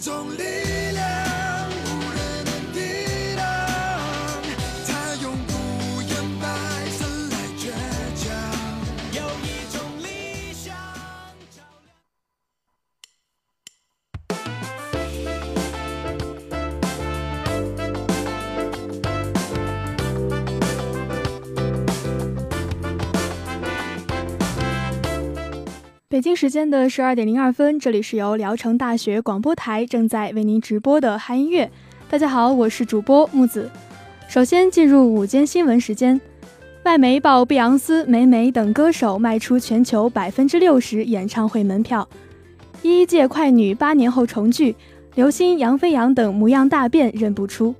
种力。北京时间的十二点零二分，这里是由聊城大学广播台正在为您直播的嗨音乐。大家好，我是主播木子。首先进入午间新闻时间，外媒报碧昂斯、霉霉等歌手卖出全球百分之六十演唱会门票。一届快女八年后重聚，刘星、杨飞扬等模样大变认不出。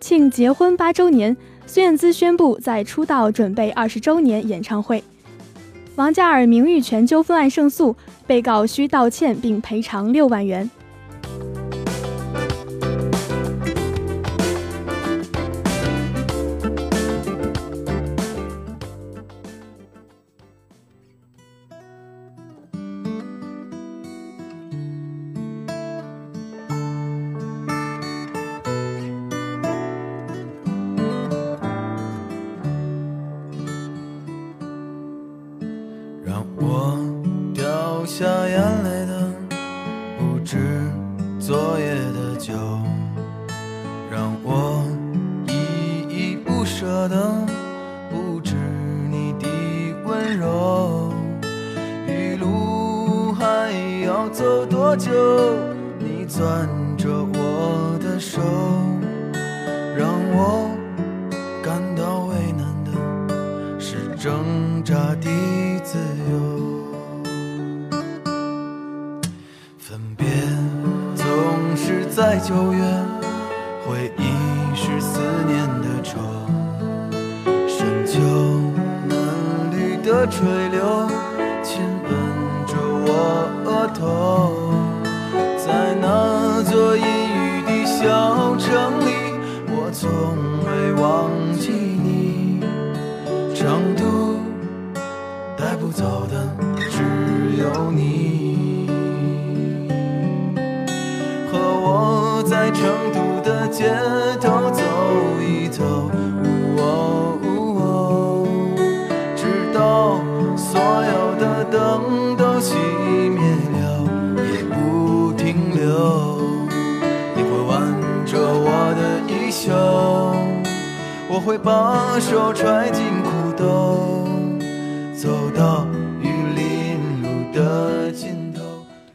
庆结婚八周年，孙燕姿宣布在出道准备二十周年演唱会。王嘉尔名誉权纠纷案胜诉，被告需道歉并赔偿六万元。会把手揣进裤兜，走到玉林路的尽头。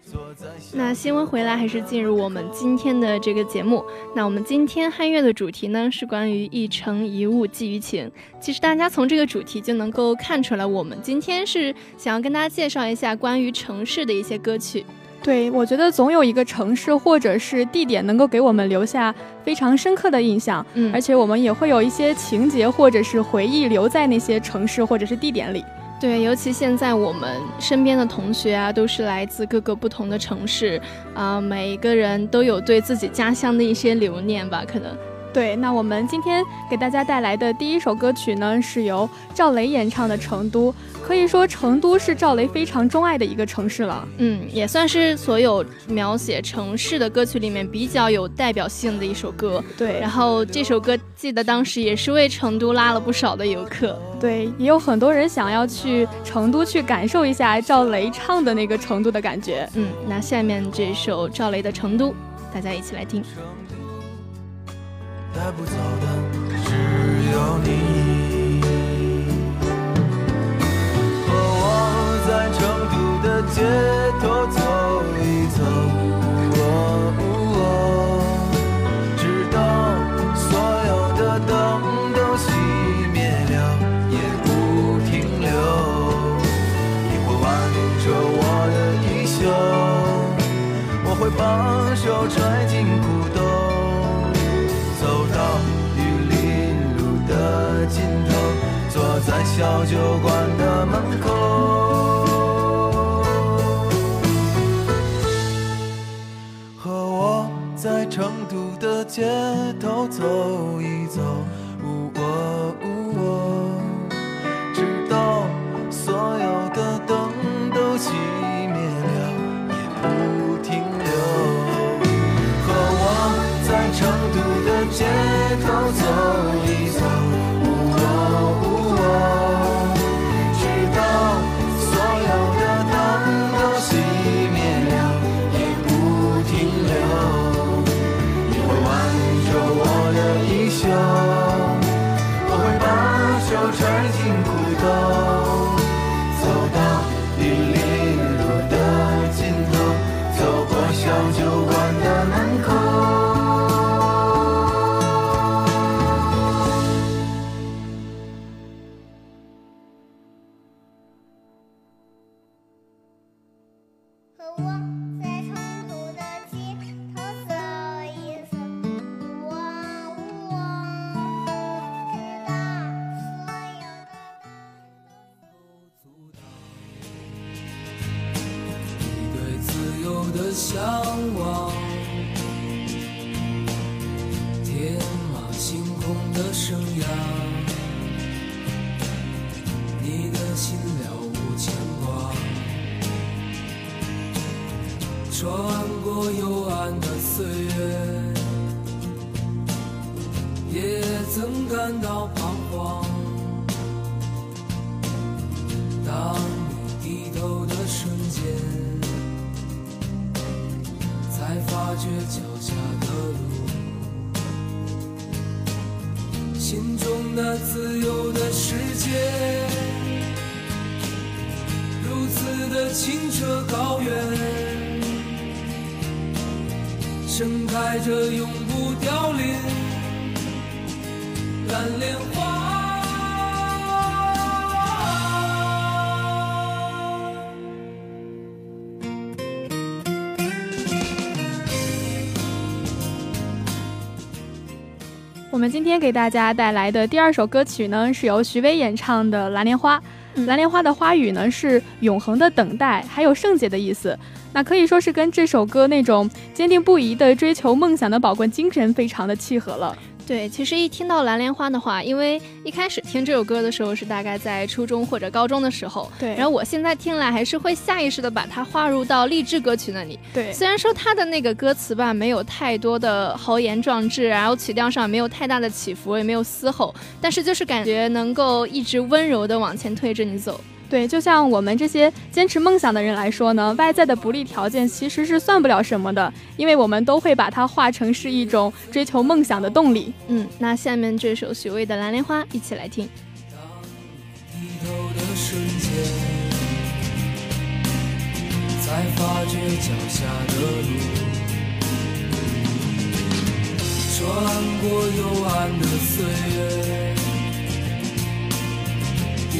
坐在那新闻回来，还是进入我们今天的这个节目。那我们今天汉乐的主题呢，是关于一城一物寄于情。其实大家从这个主题就能够看出来，我们今天是想要跟大家介绍一下关于城市的一些歌曲。对，我觉得总有一个城市或者是地点能够给我们留下非常深刻的印象，嗯，而且我们也会有一些情节或者是回忆留在那些城市或者是地点里。对，尤其现在我们身边的同学啊，都是来自各个不同的城市，啊，每一个人都有对自己家乡的一些留念吧，可能。对，那我们今天给大家带来的第一首歌曲呢，是由赵雷演唱的《成都》。可以说，成都是赵雷非常钟爱的一个城市了。嗯，也算是所有描写城市的歌曲里面比较有代表性的一首歌。对，然后这首歌记得当时也是为成都拉了不少的游客。对，也有很多人想要去成都去感受一下赵雷唱的那个成都的感觉。嗯，那下面这首赵雷的《成都》，大家一起来听。带不走的只有你，小酒馆的门口，和我在成都的街头走，的向往，天马行空的生涯，你的心了无牵挂，穿过幽暗的岁月，也曾感到彷们今天给大家带来的第二首歌曲呢，是由徐薇演唱的《蓝莲花》。嗯蓝莲花的花语呢是永恒的等待，还有圣洁的意思。那可以说是跟这首歌那种坚定不移的追求梦想的宝贵精神非常的契合了。对，其实一听到蓝莲花的话，因为一开始听这首歌的时候是大概在初中或者高中的时候，对然后我现在听来还是会下意识的把它划入到励志歌曲那里。对，虽然说它的那个歌词吧，没有太多的豪言壮志，然后曲调上没有太大的起伏，也没有嘶吼，但是就是感觉能够一直温柔的往前推着你走。对，就像我们这些坚持梦想的人来说呢，外在的不利条件其实是算不了什么的，因为我们都会把它化成是一种追求梦想的动力。嗯，那下面这首许巍的《蓝莲花》，一起来听。低头的瞬间，才发觉脚下的路，穿过幽暗的岁月，也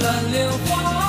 蓝莲花。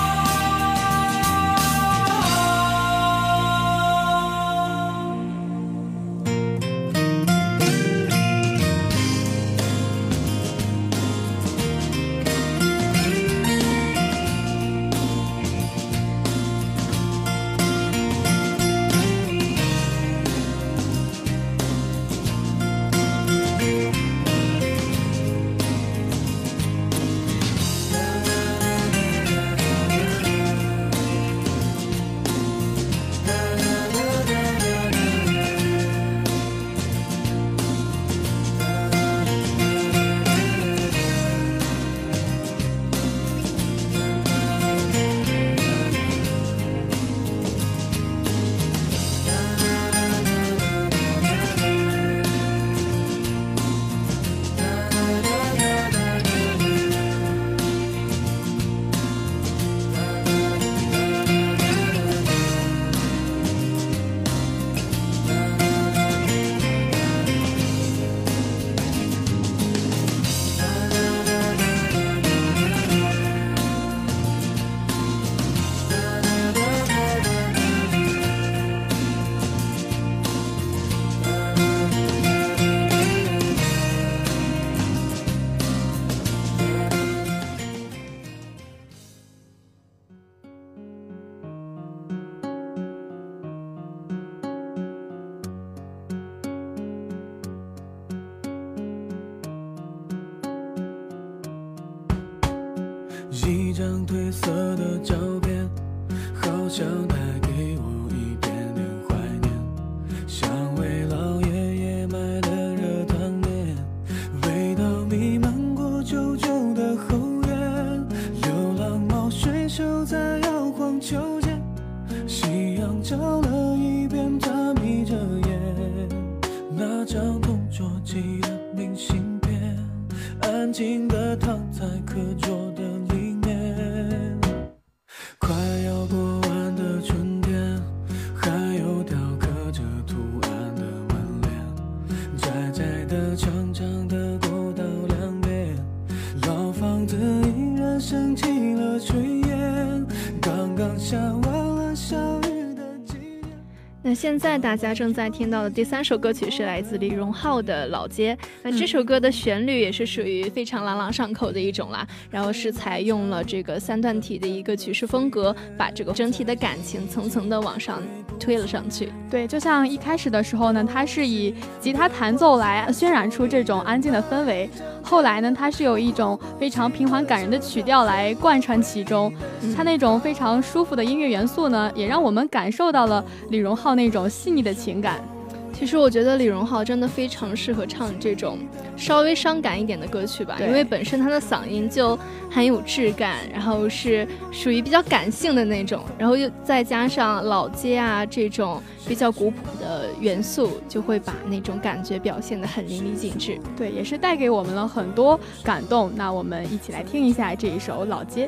就在摇晃秋千，夕阳照了一遍，他眯着眼。那张同桌寄的明信片，安静的躺在课桌那现在大家正在听到的第三首歌曲是来自李荣浩的《老街》。那这首歌的旋律也是属于非常朗朗上口的一种啦，然后是采用了这个三段体的一个曲式风格，把这个整体的感情层层的往上推了上去。对，就像一开始的时候呢，它是以吉他弹奏来渲染出这种安静的氛围，后来呢，它是有一种非常平缓感人的曲调来贯穿其中，它那种非常舒服的音乐元素呢，也让我们感受到了李荣浩那种细腻的情感。其实我觉得李荣浩真的非常适合唱这种稍微伤感一点的歌曲吧，因为本身他的嗓音就很有质感，然后是属于比较感性的那种，然后又再加上老街啊这种比较古朴的元素，就会把那种感觉表现得很淋漓尽致。对，也是带给我们了很多感动。那我们一起来听一下这一首《老街》。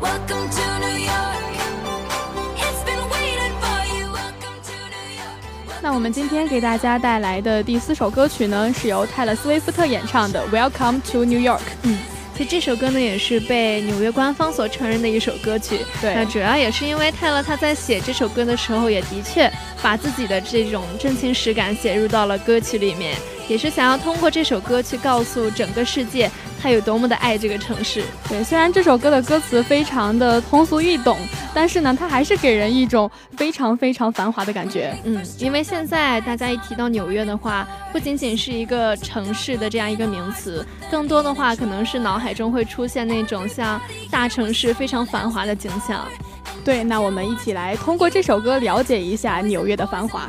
welcome to New York，it's been waiting for you。welcome to New York。那我们今天给大家带来的第四首歌曲呢，是由泰勒斯威夫特演唱的 welcome to New York。嗯，其实这首歌呢，也是被纽约官方所承认的一首歌曲。对，那主要也是因为泰勒他在写这首歌的时候，也的确把自己的这种真情实感写入到了歌曲里面。也是想要通过这首歌去告诉整个世界。他有多么的爱这个城市？对，虽然这首歌的歌词非常的通俗易懂，但是呢，它还是给人一种非常非常繁华的感觉。嗯，因为现在大家一提到纽约的话，不仅仅是一个城市的这样一个名词，更多的话可能是脑海中会出现那种像大城市非常繁华的景象。对，那我们一起来通过这首歌了解一下纽约的繁华。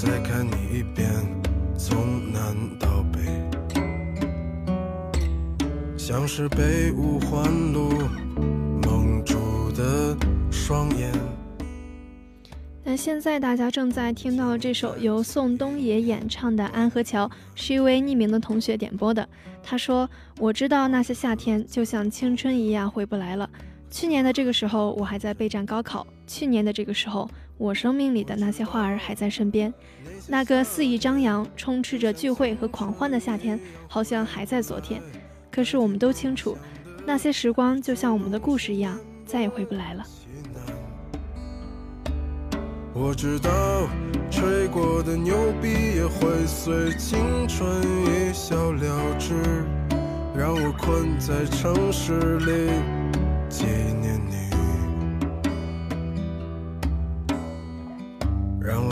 再看你一遍，从南到北，像是被五环路蒙住的双眼那现在大家正在听到这首由宋冬野演唱的《安河桥》，是一位匿名的同学点播的。他说：“我知道那些夏天就像青春一样回不来了。去年的这个时候，我还在备战高考；去年的这个时候，我生命里的那些花儿还在身边。那个肆意张扬、充斥着聚会和狂欢的夏天，好像还在昨天。可是我们都清楚。”那些时光就像我们的故事一样，再也回不来了。我知道，吹过的牛逼也会随青春一笑了之，让我困在城市里纪念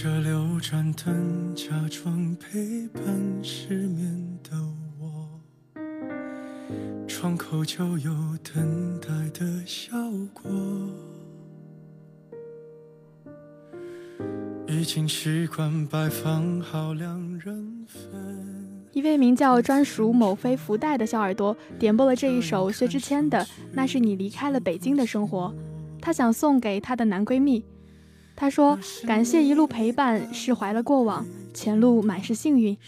着流转灯，假装陪伴失眠的我。窗口就有等待的效果。已经习惯摆放好两人份。一位名叫专属某非福袋的小耳朵点播了这一首薛之谦的《那是你离开了北京的生活》，他想送给她的男闺蜜。他说：“感谢一路陪伴，释怀了过往，前路满是幸运，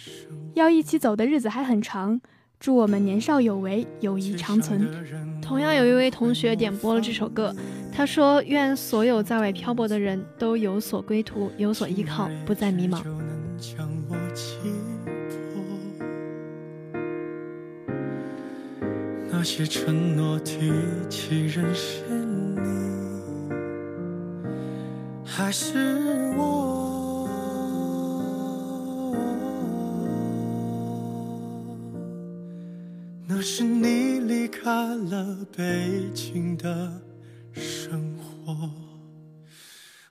要一起走的日子还很长。祝我们年少有为，友谊长存。”同样有一位同学点播了这首歌，他说：“愿所有在外漂泊的人都有所归途，有所依靠，不再迷茫。”那些承诺提起认识还是我，那是你离开了北京的生活。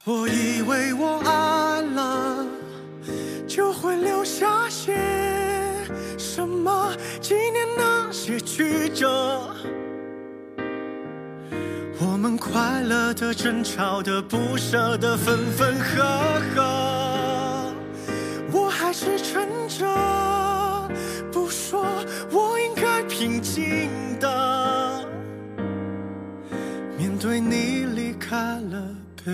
我以为我爱了，就会留下些什么，纪念那些曲折。我们快乐的、争吵的、不舍的、分分合合，我还是撑着不说，我应该平静的面对你离开了北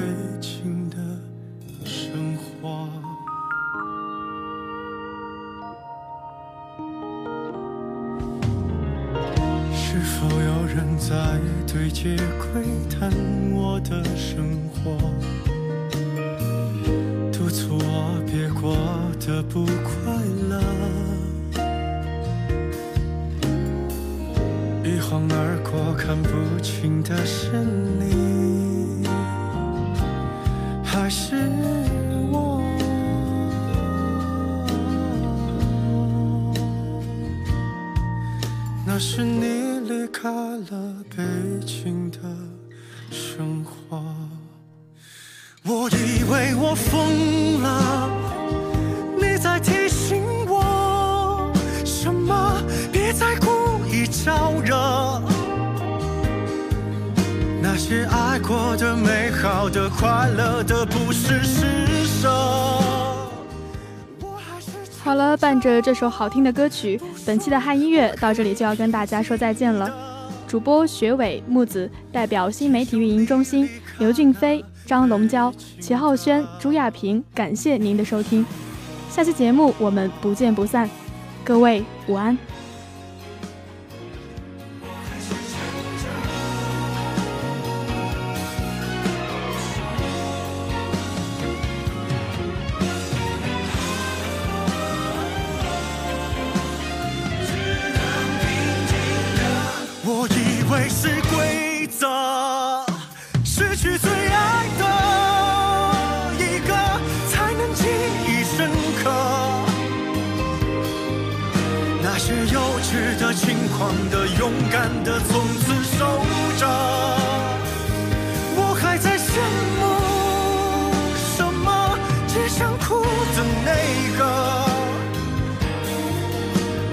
别窥探我的生活，督促我别过得不快乐？一晃而过看不清的是你，还是我？那是你离开了北京的生活。我以为我疯了，你在提醒我什么？别再故意招惹。那些爱过的、美好的、快乐的，不是施舍。好了，伴着这首好听的歌曲，本期的汉音乐到这里就要跟大家说再见了。主播学伟、木子代表新媒体运营中心，刘俊飞、张龙娇、齐浩轩、朱亚平，感谢您的收听。下期节目我们不见不散，各位午安。的，从此守着。我还在羡慕什么？只想哭的那个，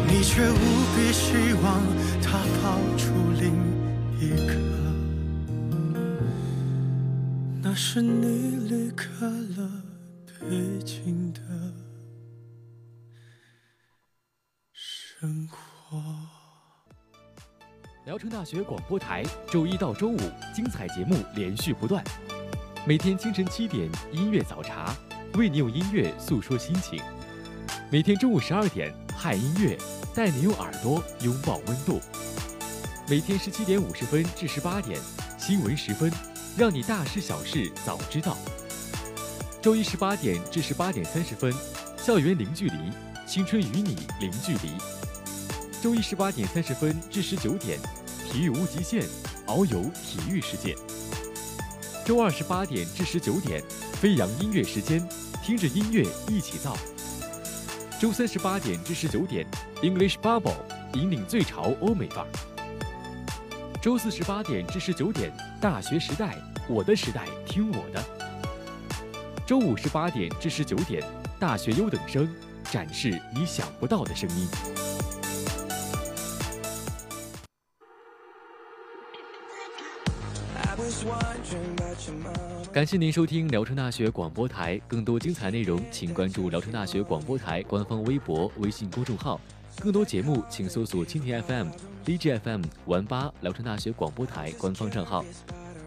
你却无比希望他抱出另一个。那是你离开聊城大学广播台，周一到周五精彩节目连续不断。每天清晨七点，音乐早茶，为你用音乐诉说心情；每天中午十二点，嗨音乐，带你用耳朵拥抱温度；每天十七点五十分至十八点，新闻时分，让你大事小事早知道。周一十八点至十八点三十分，校园零距离，青春与你零距离。周一十八点三十分至十九点，体育无极限，遨游体育世界。周二十八点至十九点，飞扬音乐时间，听着音乐一起造。周三十八点至十九点，English Bubble 引领最潮欧美范儿。周四十八点至十九点，大学时代，我的时代，听我的。周五十八点至十九点，大学优等生，展示你想不到的声音。感谢您收听聊城大学广播台，更多精彩内容请关注聊城大学广播台官方微博、微信公众号。更多节目请搜索蜻蜓 FM、DJ FM、玩吧聊城大学广播台官方账号。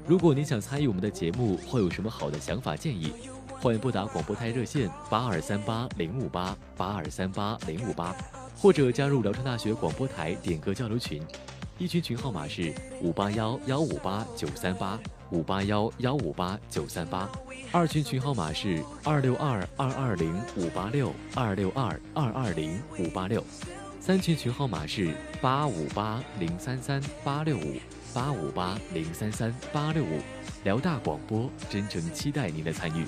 如果您想参与我们的节目，或有什么好的想法建议，欢迎拨打广播台热线八二三八零五八八二三八零五八，或者加入聊城大学广播台点歌交流群，一群群号码是五八幺幺五八九三八五八幺幺五八九三八，二群群号码是二六二二二零五八六二六二二二零五八六，三群群号码是八五八零三三八六五八五八零三三八六五。辽大广播真诚期待您的参与。